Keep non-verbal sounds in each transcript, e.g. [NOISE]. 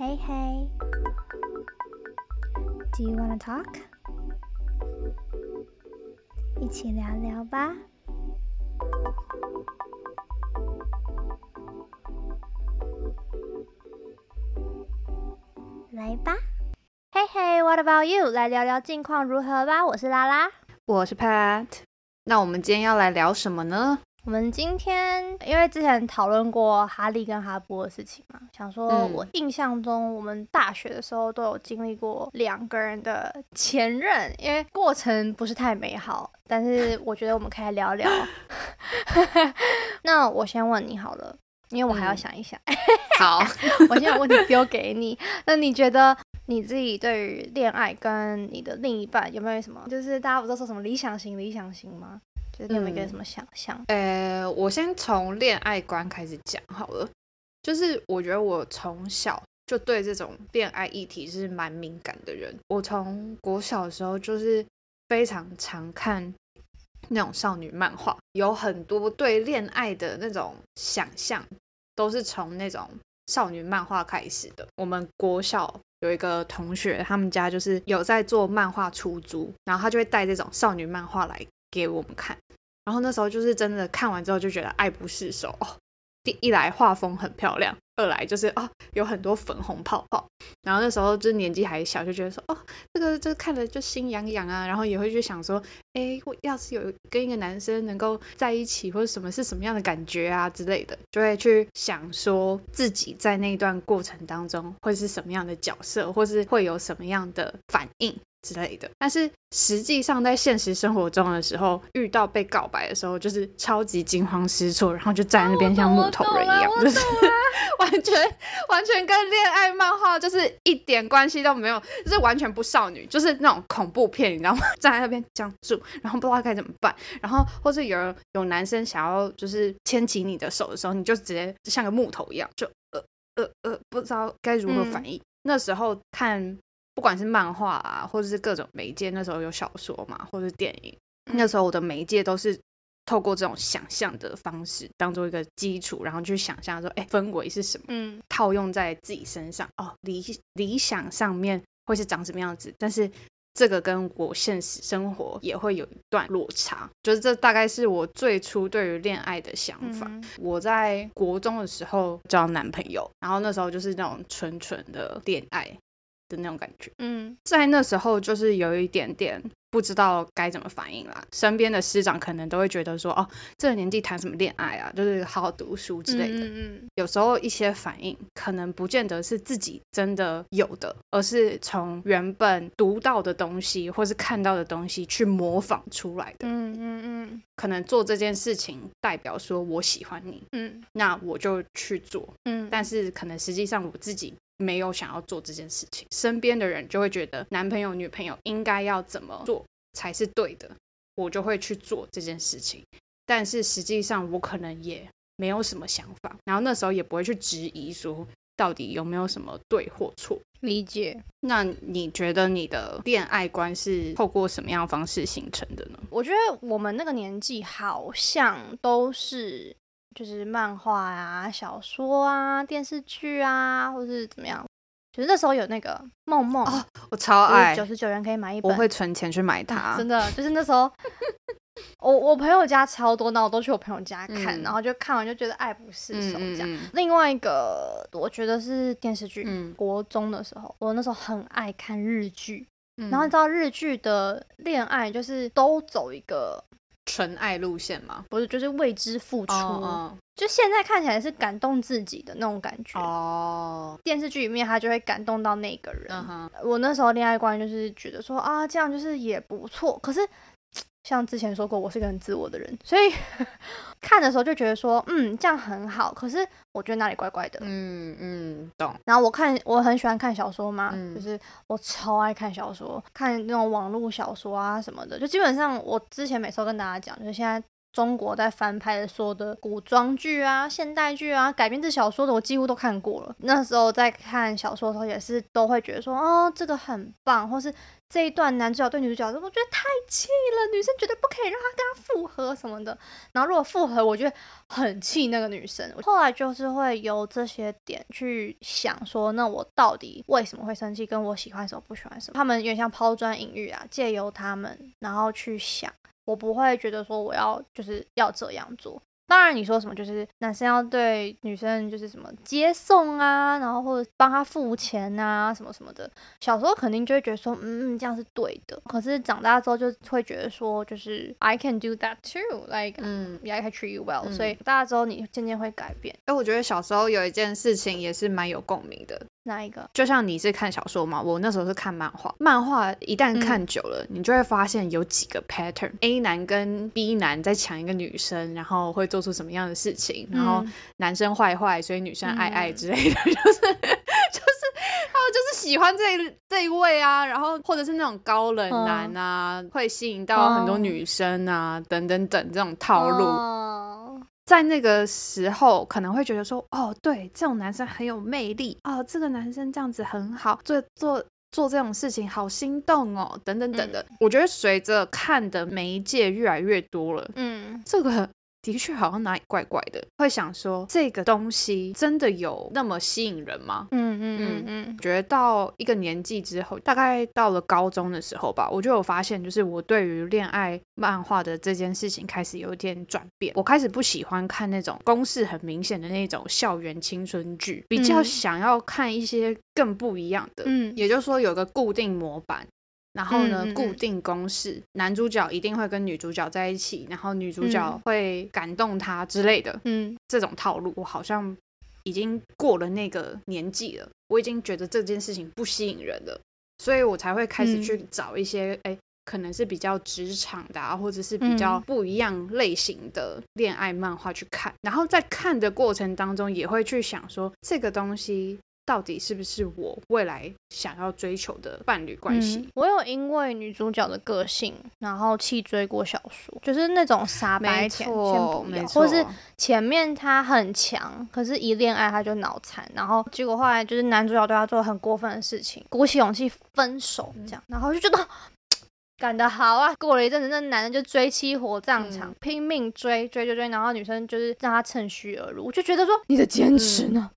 Hey, hey. Do you wanna talk? 一起聊聊吧。来吧。Hey, hey, what about you？来聊聊近况如何吧。我是拉拉。我是 Pat。那我们今天要来聊什么呢？我们今天因为之前讨论过哈利跟哈波的事情嘛，想说嗯我印象中我们大学的时候都有经历过两个人的前任，因为过程不是太美好，但是我觉得我们可以聊聊。[LAUGHS] 那我先问你好了，因为我还要嗯想一想，好，[LAUGHS] 我先把问题丢给你。那你觉得你自己对于恋爱跟你的另一半有没有什么，就是大家不都说什么理想型、理想型吗？就是你有没有一个嗯什么想象？呃，我先从恋爱观开始讲好了。就是我觉得我从小就对这种恋爱议题是蛮敏感的人。我从国小的时候就是非常常看那种少女漫画，有很多对恋爱的那种想象，都是从那种少女漫画开始的。我们国小有一个同学，他们家就是有在做漫画出租，然后他就会带这种少女漫画来给我们看。然后那时候就是真的看完之后就觉得爱不释手哦。第一来画风很漂亮，二来就是哦有很多粉红泡泡。然后那时候就是年纪还小，就觉得说哦这个这个看了就心痒痒啊，然后也会去想说，哎，我要是有跟一个男生能够在一起，或者什么是什么样的感觉啊之类的，就会去想说自己在那段过程当中会是什么样的角色，或是会有什么样的反应。之类的，但是实际上在现实生活中的时候，遇到被告白的时候，就是超级惊慌失措，然后就站在那边像木头人一样，就是 [LAUGHS] 完全完全跟恋爱漫画就是一点关系都没有，就是完全不少女，就是那种恐怖片，你知道吗？[LAUGHS] 站在那边僵住，然后不知道该怎么办，然后或是有人有男生想要就是牵起你的手的时候，你就直接就像个木头一样，就呃呃呃，不知道该如何反应。那时候看不管是漫画啊，或者是各种媒介，那时候有小说嘛，或者是电影，那时候我的媒介都是透过这种想象的方式当做一个基础，然后去想象说，哎，氛围是什么，嗯套用在自己身上。哦，理理想上面会是长什么样子，但是这个跟我现实生活也会有一段落差，就是这大概是我最初对于恋爱的想法。嗯我在国中的时候交男朋友，然后那时候就是那种纯纯的恋爱的那种感觉。嗯在那时候就是有一点点不知道该怎么反应啦。身边的师长可能都会觉得说，哦，这个年纪谈什么恋爱啊，就是好好读书之类的。嗯有时候一些反应可能不见得是自己真的有的，而是从原本读到的东西或是看到的东西去模仿出来的。嗯嗯嗯可能做这件事情代表说我喜欢你，嗯那我就去做。嗯，但是可能实际上我自己没有想要做这件事情，身边的人就会觉得男朋友、女朋友应该要怎么做才是对的，我就会去做这件事情。但是实际上我可能也没有什么想法，然后那时候也不会去质疑说到底有没有什么对或错。理解。那你觉得你的恋爱观是透过什么样的方式形成的呢？我觉得我们那个年纪好像都是就是漫画啊、小说啊、电视剧啊，或是怎么样。就是那时候有那个梦梦，哦我超爱，九十九元可以买一本，我会存钱去买啊它。真的就是那时候，[LAUGHS] 我我朋友家超多，那我都去我朋友家看，嗯然后就看完就觉得爱不释手这样。嗯嗯嗯另外一个我觉得是电视剧，嗯国中的时候，我那时候很爱看日剧，嗯然后你知道日剧的恋爱就是都走一个纯爱路线吗？不是就是为之付出，哦就现在看起来是感动自己的那种感觉。哦，电视剧里面他就会感动到那个人。我那时候恋爱观就是觉得说啊，这样就是也不错。可是像之前说过，我是一个很自我的人，所以 [LAUGHS] 看的时候就觉得说，嗯，这样很好。可是我觉得哪里怪怪的。嗯嗯，懂，然后我看我很喜欢看小说嘛，嗯就是我超爱看小说，看那种网络小说啊什么的。就基本上我之前每次都跟大家讲，就是现在中国在翻拍的所有的古装剧啊、现代剧啊、改编自小说的，我几乎都看过了。那时候在看小说的时候，也是都会觉得说，哦，这个很棒，或是这一段男主角对女主角，我觉得太气了，女生绝对不可以让他跟他复合什么的。然后如果复合，我觉得很气那个女生。后来就是会由这些点去想说，那我到底为什么会生气？跟我喜欢什么、不喜欢什么？他们有点像抛砖引玉啊，借由他们，然后去想。我不会觉得说我要就是要这样做。当然你说什么就是男生要对女生就是什么接送啊，然后或者帮他付钱啊什么什么的。小时候肯定就会觉得说嗯嗯这样是对的，可是长大之后就会觉得说就是 I can do that too，like 嗯 I can treat you well。所以大之后你渐渐会改变。哎，我觉得小时候有一件事情也是蛮有共鸣的。哪一个？就像你是看小说嘛，我那时候是看漫画。漫画一旦看久了，你就会发现有几个 pattern：A 男跟 B 男在抢一个女生，然后会做出什么样的事情，然后男生坏坏，所以女生爱爱之类的，[LAUGHS] 就是就是他们就是喜欢这这一位啊，然后或者是那种高冷男啊，会吸引到很多女生啊，等等等这种套路。在那个时候，可能会觉得说，哦，对，这种男生很有魅力哦，这个男生这样子很好，做做做这种事情好心动哦，等等等等。我觉得随着看的媒介越来越多了，嗯，这个。的确，好像哪里怪怪的，会想说这个东西真的有那么吸引人吗？嗯嗯嗯嗯，觉得到一个年纪之后，大概到了高中的时候吧，我就有发现，就是我对于恋爱漫画的这件事情开始有点转变。我开始不喜欢看那种公式很明显的那种校园青春剧，比较想要看一些更不一样的。嗯，也就是说有个固定模板。然后呢，固定公式，男主角一定会跟女主角在一起，然后女主角会感动他之类的。嗯，这种套路我好像已经过了那个年纪了，我已经觉得这件事情不吸引人了，所以我才会开始去找一些，哎，可能是比较职场的，啊，或者是比较不一样类型的恋爱漫画去看。然后在看的过程当中，也会去想说这个东西。到底是不是我未来想要追求的伴侣关系？我有因为女主角的个性，然后弃追过小说，就是那种傻白甜，先不要，或是前面他很强，可是一恋爱他就脑残，然后结果后来就是男主角对他做很过分的事情，鼓起勇气分手这样，然后就觉得干得好啊！过了一阵子，那男的就追妻火葬场，拼命追追追追，然后女生就是让他趁虚而入，我就觉得说你的坚持呢？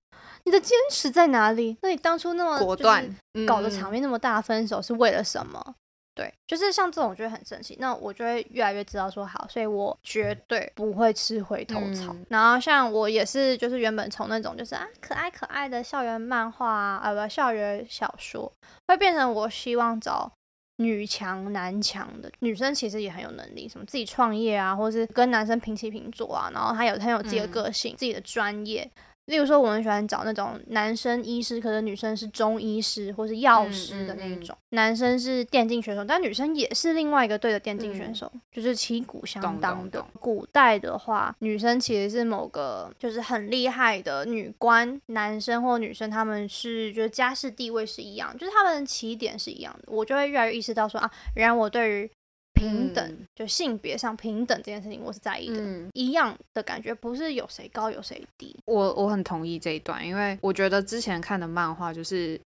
你的坚持在哪里？那你当初那么果断，搞的场面那么大，分手是为了什么？对，就是像这种，我觉得很生气。那我就会越来越知道说好，所以我绝对不会吃回头草。然后像我也是，就是原本从那种就是啊可爱可爱的校园漫画啊，不校园小说，会变成我希望找女强男强的女生，其实也很有能力，什么自己创业啊，或者是跟男生平起平坐啊，然后她有很有自己的个性，自己的专业。例如说，我很喜欢找那种男生医师，可是女生是中医师或是药师的那一种。男生是电竞选手，但女生也是另外一个队的电竞选手，就是旗鼓相当的。古代的话，女生其实是某个就是很厉害的女官，男生或女生他们是就是家世地位是一样，就是他们起点是一样的。我就会越来越意识到说啊，原来我对于。平等，就性别上平等这件事情，我是在意的。一样的感觉，不是有谁高有谁低。我我很同意这一段，因为我觉得之前看的漫画就是，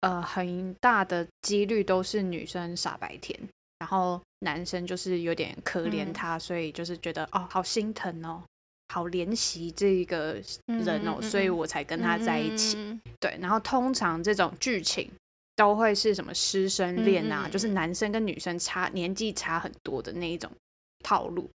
呃，很大的几率都是女生傻白甜，然后男生就是有点可怜她，所以就是觉得哦，好心疼哦，好怜惜这个人哦，所以我才跟他在一起。对，然后通常这种剧情。都会是什么师生恋啊？就是男生跟女生差年纪差很多的那一种套路，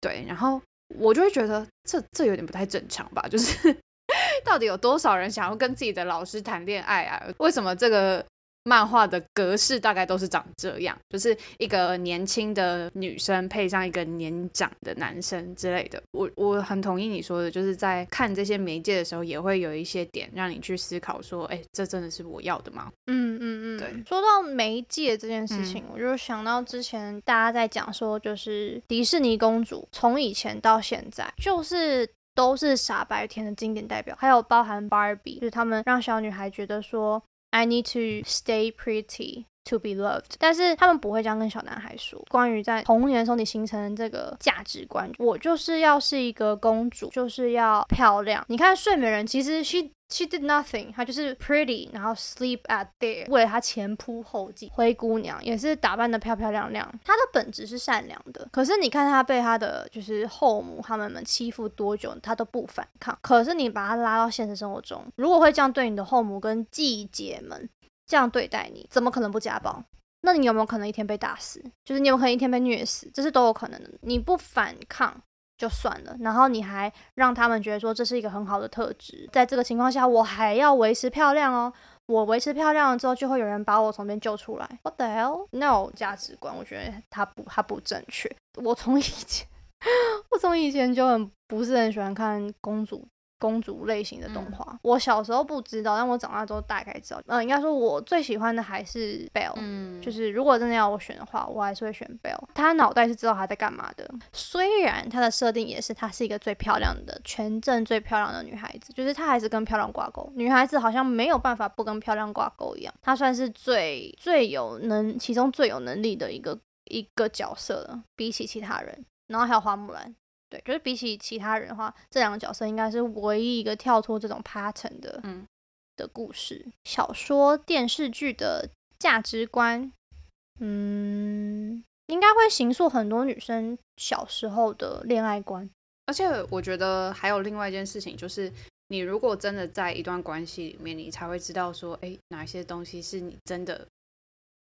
对。然后我就会觉得这这有点不太正常吧？就是 [LAUGHS] 到底有多少人想要跟自己的老师谈恋爱啊？为什么这个？漫画的格式大概都是长这样，就是一个年轻的女生配上一个年长的男生之类的。我我很同意你说的，就是在看这些媒介的时候，也会有一些点让你去思考，说，哎，这真的是我要的吗？嗯嗯嗯，对。说到媒介这件事情，我就想到之前大家在讲说，就是迪士尼公主从以前到现在，就是都是傻白甜的经典代表，还有包含 Barbie，就是他们让小女孩觉得说。I need to stay pretty to be loved，但是他们不会这样跟小男孩说。关于在童年的时候你形成这个价值观，我就是要是一个公主，就是要漂亮。你看睡美人，其实 she she did nothing，她就是 pretty，然后 sleep at there，为了她前仆后继。灰姑娘也是打扮的漂漂亮亮，她的本质是善良的。可是你看她被她的就是后母他们们欺负多久，她都不反抗。可是你把她拉到现实生活中，如果会这样对你的后母跟继姐们。这样对待你，怎么可能不家暴？那你有没有可能一天被打死？就是你有可能一天被虐死，这是都有可能的。你不反抗就算了，然后你还让他们觉得说这是一个很好的特质。在这个情况下，我还要维持漂亮哦。我维持漂亮了之后，就会有人把我从边救出来。What the hell？No 价值观，我觉得它不，它不正确。我从以前，[LAUGHS] 我从以前就很不是很喜欢看公主。公主类型的动画，我小时候不知道，但我长大之后大概知道。嗯，应该说我最喜欢的还是 Bell，嗯，就是如果真的要我选的话，我还是会选 Bell。她脑袋是知道她在干嘛的，虽然她的设定也是她是一个最漂亮的全镇最漂亮的女孩子，就是她还是跟漂亮挂钩。女孩子好像没有办法不跟漂亮挂钩一样，她算是最最有能，其中最有能力的一个一个角色了，比起其他人。然后还有花木兰。对，就是比起其他人的话，这两个角色应该是唯一一个跳脱这种 pattern 的，嗯，的故事、小说、电视剧的价值观，嗯，应该会形塑很多女生小时候的恋爱观。而且我觉得还有另外一件事情，就是你如果真的在一段关系里面，你才会知道说，哎，哪些东西是你真的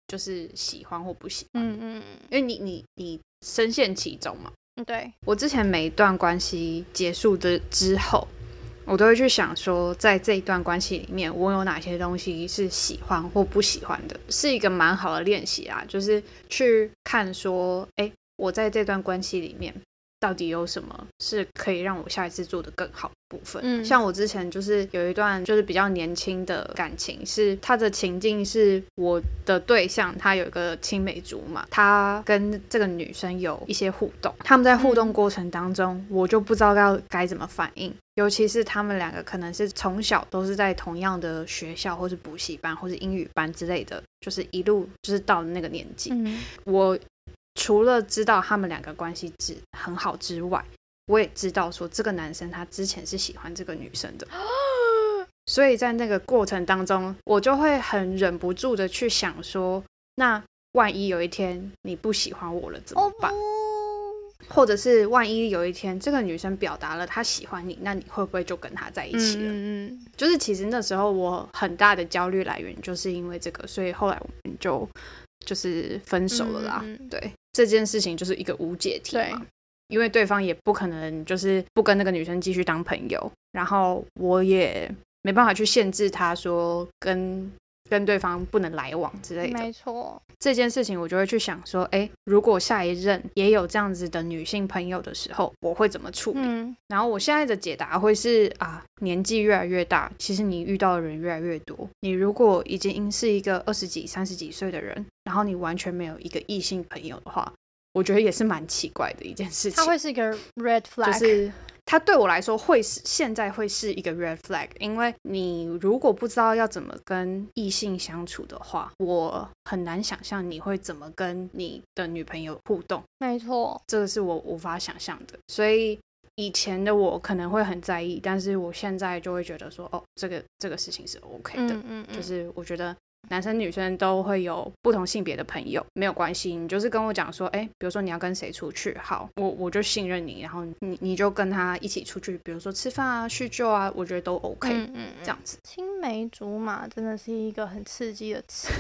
就是喜欢或不喜欢。嗯嗯，因为你你你深陷其中嘛。对我之前每一段关系结束的之后，我都会去想说，在这一段关系里面，我有哪些东西是喜欢或不喜欢的，是一个蛮好的练习啊，就是去看说，哎，我在这段关系里面。到底有什么是可以让我下一次做的更好部分？嗯，像我之前就是有一段就是比较年轻的感情，是他的情境是我的对象，他有一个青梅竹马，他跟这个女生有一些互动，他们在互动过程当中，我就不知道要该怎么反应，尤其是他们两个可能是从小都是在同样的学校，或是补习班，或是英语班之类的，就是一路就是到了那个年纪，我。除了知道他们两个关系之很好之外，我也知道说这个男生他之前是喜欢这个女生的，[GASPS] 所以在那个过程当中，我就会很忍不住的去想说，那万一有一天你不喜欢我了怎么办？或者是万一有一天这个女生表达了她喜欢你，那你会不会就跟她在一起了？嗯嗯，就是其实那时候我很大的焦虑来源就是因为这个，所以后来我们就就是分手了啦。对。这件事情就是一个无解题嘛，因为对方也不可能就是不跟那个女生继续当朋友，然后我也没办法去限制他说跟跟对方不能来往之类的。没错，这件事情我就会去想说，哎，如果下一任也有这样子的女性朋友的时候，我会怎么处理？然后我现在的解答会是啊，年纪越来越大，其实你遇到的人越来越多，你如果已经是一个二十几、三十几岁的人。然后你完全没有一个异性朋友的话，我觉得也是蛮奇怪的一件事情。它会是一个 red flag，就是它对我来说会是现在会是一个 red flag，因为你如果不知道要怎么跟异性相处的话，我很难想象你会怎么跟你的女朋友互动。没错，这个是我无法想象的。所以以前的我可能会很在意，但是我现在就会觉得说，哦，这个这个事情是 OK 的。嗯嗯嗯，就是我觉得。男生女生都会有不同性别的朋友，没有关系。你就是跟我讲说，哎，比如说你要跟谁出去，好，我我就信任你，然后你你就跟他一起出去，比如说吃饭啊、叙旧啊，我觉得都 OK。嗯嗯，这样子。青梅竹马真的是一个很刺激的词。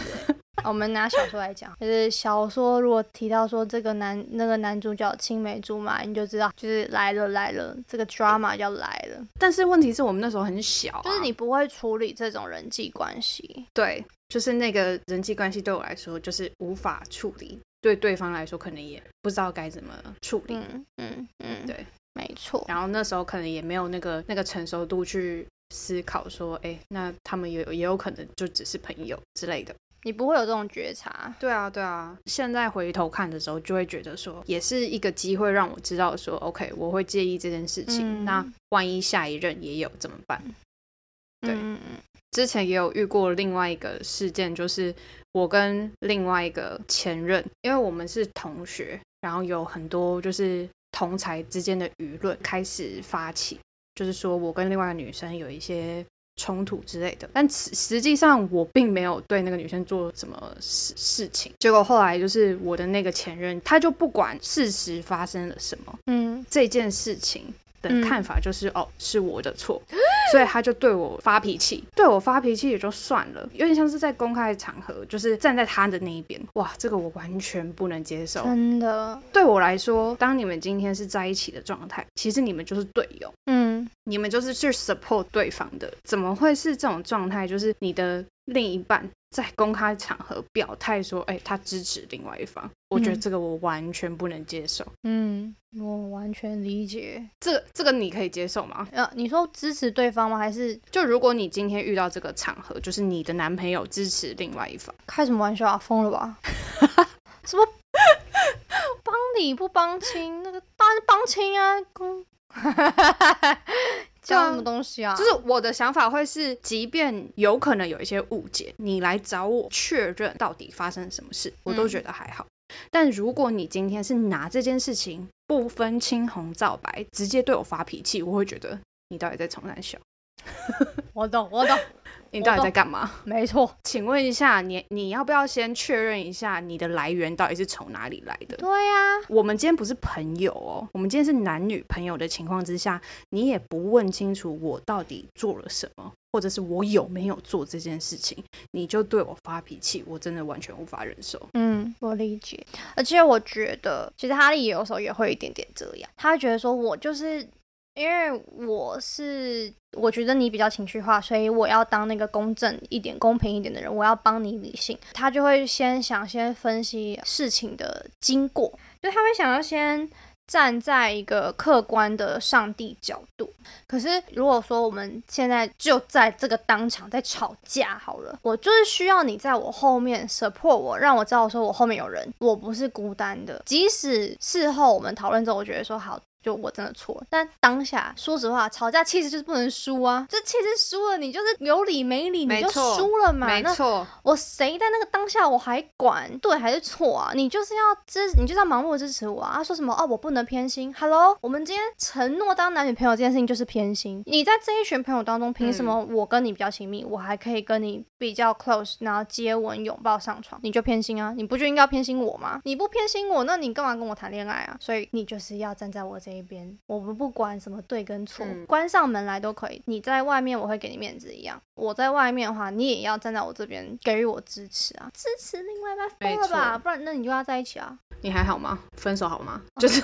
我们拿小说来讲，就是小说如果提到说这个男那个男主角青梅竹马，你就知道就是来了来了，这个 drama 要来了。但是问题是我们那时候很小，就是你不会处理这种人际关系。对。就是那个人际关系对我来说就是无法处理，对对方来说可能也不知道该怎么处理。嗯嗯嗯，对，没错。然后那时候可能也没有那个那个成熟度去思考说，哎，那他们也也有可能就只是朋友之类的。你不会有这种觉察。对啊对啊，现在回头看的时候就会觉得说，也是一个机会让我知道说，OK，我会介意这件事情。那万一下一任也有怎么办？对。之前也有遇过另外一个事件，就是我跟另外一个前任，因为我们是同学，然后有很多就是同才之间的舆论开始发起，就是说我跟另外一个女生有一些冲突之类的，但实实际上我并没有对那个女生做什么事事情。结果后来就是我的那个前任，他就不管事实发生了什么，嗯，这件事情的嗯看法就是、哦是我的错，所以他就对我发脾气，对我发脾气也就算了，有点像是在公开场合，就是站在他的那一边，哇，这个我完全不能接受。真的，对我来说，当你们今天是在一起的状态，其实你们就是队友。嗯你们就是去 support 对方的，怎么会是这种状态？就是你的另一半在公开场合表态说，哎、他支持另外一方，我觉得嗯这个我完全不能接受。嗯，我完全理解。这个这个你可以接受吗？呃，你说支持对方吗？还是就如果你今天遇到这个场合，就是你的男朋友支持另外一方，开什么玩笑啊？疯了吧？[LAUGHS] 什么 [LAUGHS] 帮理不帮亲？那个当然是帮亲啊！公 [LAUGHS] 讲什么东西啊？就是我的想法会是，即便有可能有一些误解，你来找我确认到底发生什么事，我都觉得还好。但如果你今天是拿这件事情不分青红皂白，直接对我发脾气，我会觉得你到底在从哪笑，[LAUGHS] 我懂，我懂，你到底在干嘛？没错。请问一下，你你要不要先确认一下你的来源到底是从哪里来的？对呀、我们今天不是朋友哦，我们今天是男女朋友的情况之下，你也不问清楚我到底做了什么，或者是我有没有做这件事情，你就对我发脾气，我真的完全无法忍受。嗯，我理解。而且我觉得，其实哈利有时候也会有一点点这样，他会觉得说我就是因为我是我觉得你比较情绪化，所以我要当那个公正一点、公平一点的人，我要帮你理性。他就会先想先分析事情的经过，就他会想要先。站在一个客观的上帝角度，可是如果说我们现在就在这个当场在吵架好了，我就是需要你在我后面 support 我，让我知道说我后面有人，我不是孤单的。即使事后我们讨论之后，我觉得说好。就我真的错了，但当下说实话，吵架气势就是不能输啊！这气势输了，你就是有理没理，你就输了嘛。没错，我谁在那个当下我还管对还是错啊？你就是要支，你就是要盲目支持我啊！他说什么哦，我不能偏心。Hello，我们今天承诺当男女朋友这件事情就是偏心。你在这一群朋友当中，凭什么我跟你比较亲密，我还可以跟你比较 close，然后接吻、拥抱、上床，你就偏心啊？你不就应该要偏心我吗？你不偏心我，那你干嘛跟我谈恋爱啊？所以你就是要站在我这一边，我们不管什么对跟错，嗯关上门来都可以。你在外面我会给你面子一样，我在外面的话，你也要站在我这边给予我支持啊，支持另外一半疯了吧？不然那你就要在一起啊。你还好吗？分手好吗？[LAUGHS] 就是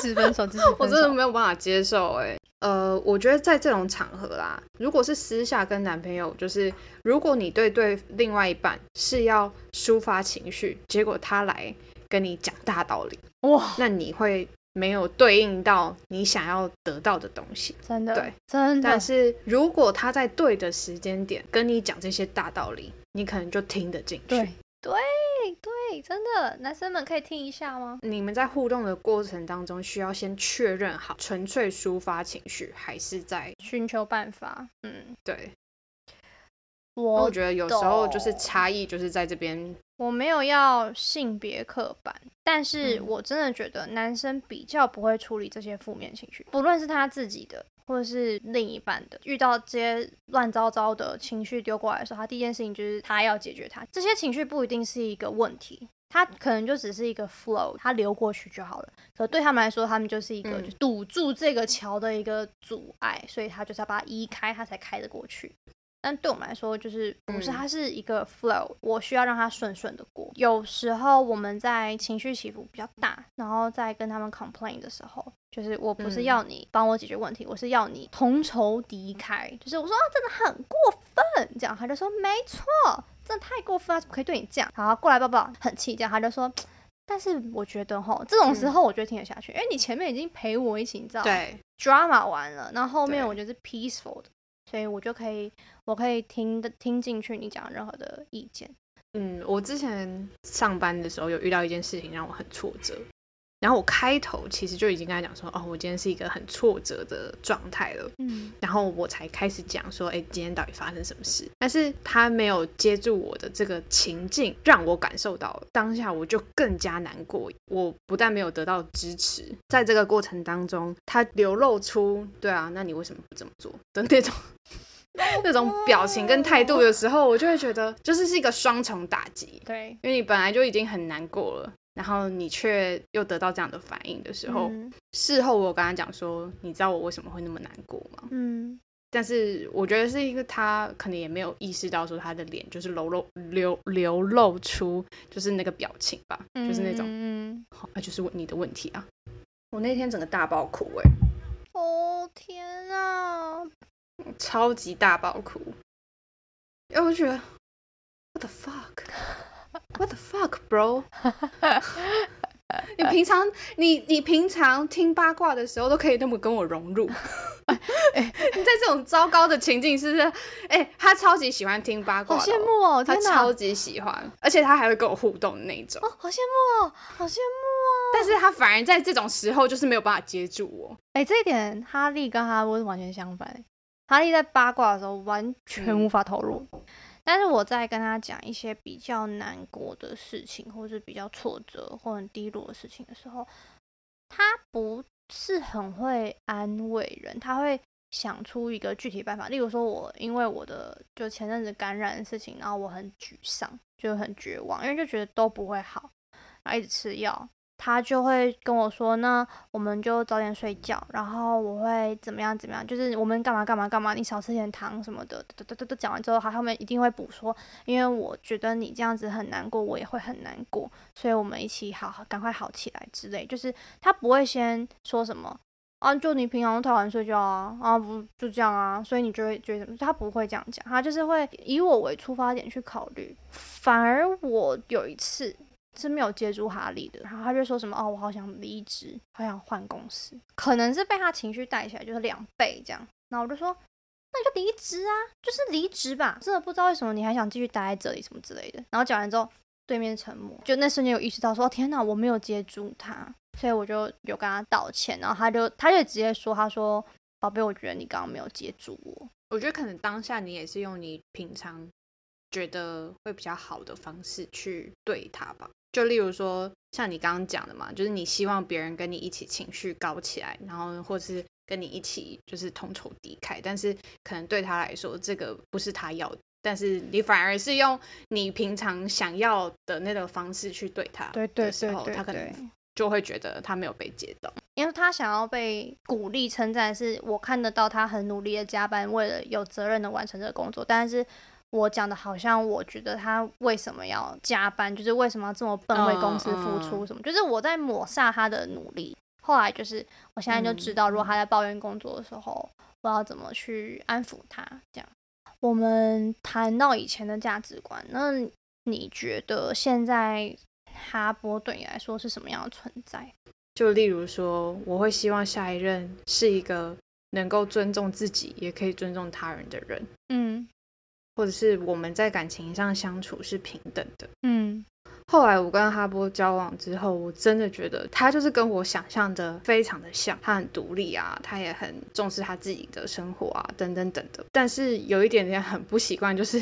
支持分手，支持我真的没有办法接受哎、呃，我觉得在这种场合啦，如果是私下跟男朋友，就是如果你对对另外一半是要抒发情绪，结果他来跟你讲大道理，哇，那你会没有对应到你想要得到的东西。真的，对，真的。但，是如果他在对的时间点跟你讲这些大道理，你可能就听得进去。对对对，真的，男生们可以听一下吗？你们在互动的过程当中，需要先确认好，纯粹抒发情绪，还是在寻求办法，嗯，对？我我觉得有时候就是差异，就是在这边。我没有要性别刻板，但是嗯我真的觉得男生比较不会处理这些负面情绪，不论是他自己的或者是另一半的，遇到这些乱糟糟的情绪丢过来的时候，他第一件事情就是他要解决它。这些情绪不一定是一个问题。它可能就只是一个 flow，它流过去就好了。可对他们来说，他们就是一个堵住这个桥的一个阻碍，所以他就是要把它移开，他才开得过去。但对我们来说，就是不是嗯它是一个 flow，、我需要让它顺顺的过。有时候我们在情绪起伏比较大，然后在跟他们 complain 的时候，就是我不是嗯要你帮我解决问题，我是要你同仇敌忾。就是我说、啊、真的很过分，这样他就说没错，真的太过分了，怎么可以对你这样？然后过来抱抱，很气，这样他就说。但是我觉得哈，这种时嗯候我觉得听得下去，因为你前面已经陪我一起，你知道吗对，drama 完了，然后后面我觉得是 peaceful 的，所以我就可以，我可以听得听进去你讲任何的意见。嗯，我之前上班的时候有遇到一件事情让我很挫折，然后我开头其实就已经跟他讲说，哦，我今天是一个很挫折的状态了，嗯然后我才开始讲说，哎，今天到底发生什么事？但是他没有接住我的这个情境，让我感受到当下我就更加难过。我不但没有得到支持，在这个过程当中，他流露出对啊，那你为什么不这么做的那种 [LAUGHS] 那种表情跟态度的时候，我就会觉得就是是一个双重打击。对，因为你本来就已经很难过了，然后你却又得到这样的反应的时候，嗯。事后我有跟他讲说，你知道我为什么会那么难过吗？嗯。但是我觉得是一个他可能也没有意识到说他的脸就是流露流流露出就是那个表情吧，就是那种那、就是你的问题啊。我那天整个大爆哭哎、哦天啊，超级大爆哭，因为我就觉得 what the [LAUGHS] fuck，what the fuck bro，[LAUGHS] 你平常你你平常听八卦的时候都可以那么跟我融入，[LAUGHS] 你在这种糟糕的情境是不是？哎、他超级喜欢听八卦好羡慕哦，他超级喜欢，而且他还会跟我互动的那一种。哦，好羡慕哦，好羡慕哦。但是他反而在这种时候就是没有办法接住我。哎、这一点哈利跟哈波是完全相反的。哈利在八卦的时候完全嗯无法投入，但是我在跟他讲一些比较难过的事情，或是比较挫折或很低落的事情的时候，他不是很会安慰人，他会想出一个具体办法。例如说，我因为我的就前阵子感染的事情，然后我很沮丧，就很绝望，因为就觉得都不会好，然后一直吃药。他就会跟我说，那我们就早点睡觉，然后我会怎么样怎么样，就是我们干嘛干嘛干嘛，你少吃点糖什么的，都都都都讲完之后，他后面一定会补说，因为我觉得你这样子很难过，我也会很难过，所以我们一起好好，赶快好起来之类，就是他不会先说什么。啊，就你平常太晚睡觉啊，啊不就这样啊，所以你就会觉得他不会这样讲，他就是会以我为出发点去考虑。反而我有一次是没有接住哈利的，然后他就说什么哦，我好想离职，好想换公司，可能是被他情绪带起来，就是两倍这样。然后我就说，那你就离职啊，就是离职吧，真的不知道为什么你还想继续待在这里什么之类的。然后讲完之后，对面沉默，就那瞬间有意识到说，天哪，我没有接住他，所以我就有跟他道歉，然后他就他就直接说，他说，宝贝，我觉得你刚刚没有接住我。我觉得可能当下你也是用你平常觉得会比较好的方式去对他吧。就例如说，像你刚刚讲的嘛，就是你希望别人跟你一起情绪高起来，然后或是跟你一起就是同仇敌忾，但是可能对他来说，这个不是他要的。但是你反而是用你平常想要的那个方式去对他对对的时候，对对他可对能就会觉得他没有被接到。因为他想要被鼓励称赞，是我看得到他很努力的加班，为了有责任的完成这个工作。但是我讲的好像我觉得他为什么要加班，就是为什么要这么笨为公司付出什么，就是我在抹杀他的努力。后来就是我现在就知道，如果他在抱怨工作的时候，我要怎么去安抚他。这样，我们谈到以前的价值观，那你觉得现在哈波对你来说是什么样的存在？就例如说，我会希望下一任是一个能够尊重自己，也可以尊重他人的人，嗯或者是我们在感情上相处是平等的。嗯后来我跟哈波交往之后，我真的觉得他就是跟我想象的非常的像，他很独立啊，他也很重视他自己的生活啊，等等等的。但是有一点点很不习惯，就是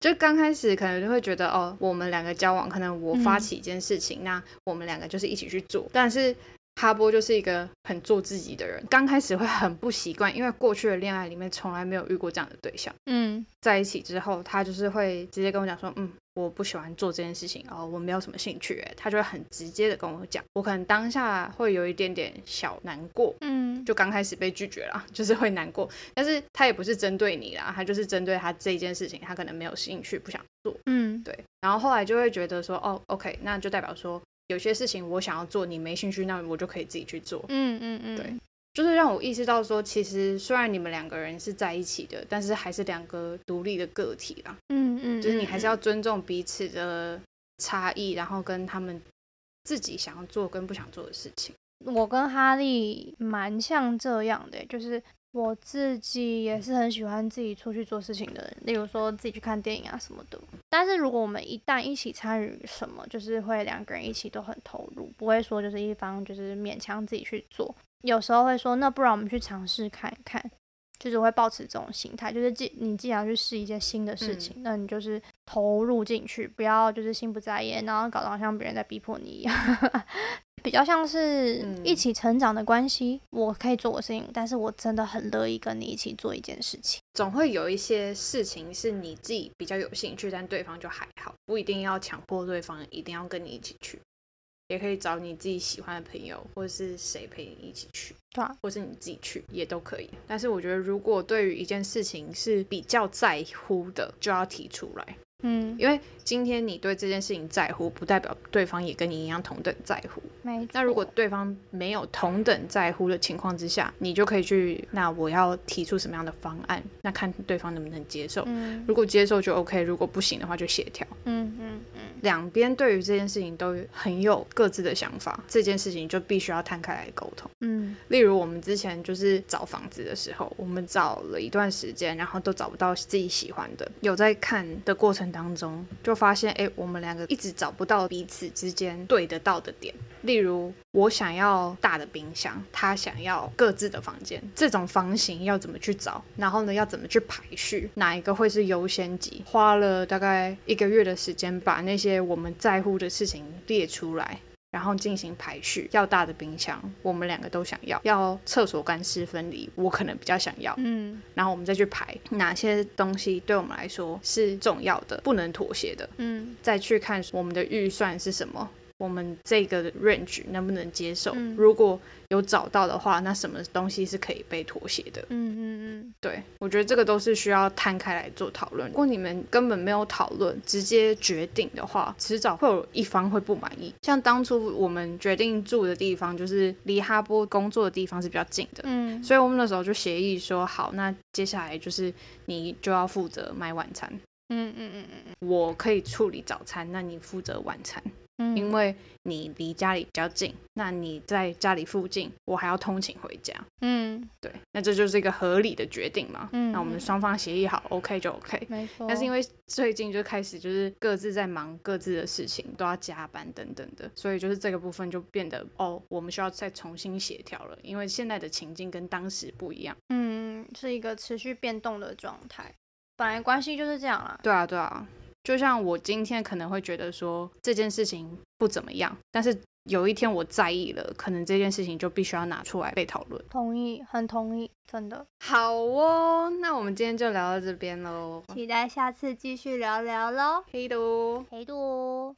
就刚开始可能就会觉得哦，我们两个交往，可能我发嗯起一件事情，那我们两个就是一起去做。但是哈波就是一个很做自己的人，刚开始会很不习惯，因为过去的恋爱里面从来没有遇过这样的对象。嗯。在一起之后，他就是会直接跟我讲说，嗯，我不喜欢做这件事情，哦，我没有什么兴趣，哎，他就会很直接的跟我讲，我可能当下会有一点点小难过，嗯就刚开始被拒绝了，[LAUGHS] 就是会难过，但是他也不是针对你啦，他就是针对他这件事情，他可能没有兴趣，不想做，嗯。对，然后后来就会觉得说，哦，OK，那就代表说有些事情我想要做，你没兴趣，那我就可以自己去做，嗯嗯嗯，对就是让我意识到说，其实虽然你们两个人是在一起的，但是还是两个独立的个体啦。嗯嗯，就是你还是要嗯尊重彼此的差异，然后跟他们自己想要做跟不想做的事情。我跟哈利蛮像这样的，就是我自己也是很喜欢自己出去做事情的人，例如说自己去看电影啊什么的。但是如果我们一旦一起参与什么，就是会两个人一起都很投入，不会说就是一方就是勉强自己去做。有时候会说，那不然我们去尝试看一看。就是会保持这种心态，就是既你既然去试一件新的事情，那你就是投入进去，不要就是心不在焉，然后搞得好像别人在逼迫你一样，比较像是一起成长的关系。我可以做我事情，但是我真的很乐意跟你一起做一件事情。总会有一些事情是你自己比较有兴趣，但对方就还好，不一定要强迫对方一定要跟你一起去。也可以找你自己喜欢的朋友，或者是谁陪你一起去，对，或是你自己去也都可以。但是我觉得，如果对于一件事情是比较在乎的，就要提出来。嗯，因为今天你对这件事情在乎，不代表对方也跟你一样同等在乎。没错。那如果对方没有同等在乎的情况之下，你就可以去，那我要提出什么样的方案？那看对方能不能接受。嗯。如果接受就 OK，如果不行的话就协调。嗯嗯嗯。两边对于这件事情都很有各自的想法，这件事情就必须要摊开来沟通。嗯。例如我们之前就是找房子的时候，我们找了一段时间，然后都找不到自己喜欢的，有在看的过程。当中就发现，哎，我们两个一直找不到彼此之间对得到的点。例如，我想要大的冰箱，他想要各自的房间，这种房型要怎么去找？然后呢，要怎么去排序？哪一个会是优先级？花了大概一个月的时间，把那些我们在乎的事情列出来。然后进行排序，要大的冰箱，我们两个都想要；要厕所干湿分离，我可能比较想要。嗯，然后我们再去排哪些东西对我们来说是重要的，不能妥协的。嗯，再去看我们的预算是什么。我们这个 range 能不能接受？嗯，如果有找到的话，那什么东西是可以被妥协的？嗯嗯嗯，对，我觉得这个都是需要摊开来做讨论。如果你们根本没有讨论，直接决定的话，迟早会有一方会不满意。像当初我们决定住的地方，就是离哈波工作的地方是比较近的，嗯，所以我们那时候就协议说，好，那接下来就是你就要负责买晚餐，嗯嗯嗯嗯，我可以处理早餐，那你负责晚餐。因为你离家里比较近，那你在家里附近，我还要通勤回家。嗯，对，那这就是一个合理的决定嘛。嗯，那我们双方协议好，OK 就 OK。没错。但是因为最近就开始就是各自在忙各自的事情，都要加班等等的，所以就是这个部分就变得哦，我们需要再重新协调了，因为现在的情境跟当时不一样。嗯，是一个持续变动的状态。本来关系就是这样啦。对啊，对啊。就像我今天可能会觉得说这件事情不怎么样，但是有一天我在意了，可能这件事情就必须要拿出来被讨论。同意，很同意，真的。好哦，那我们今天就聊到这边喽，期待下次继续聊聊喽。黑的哦，黑的哦。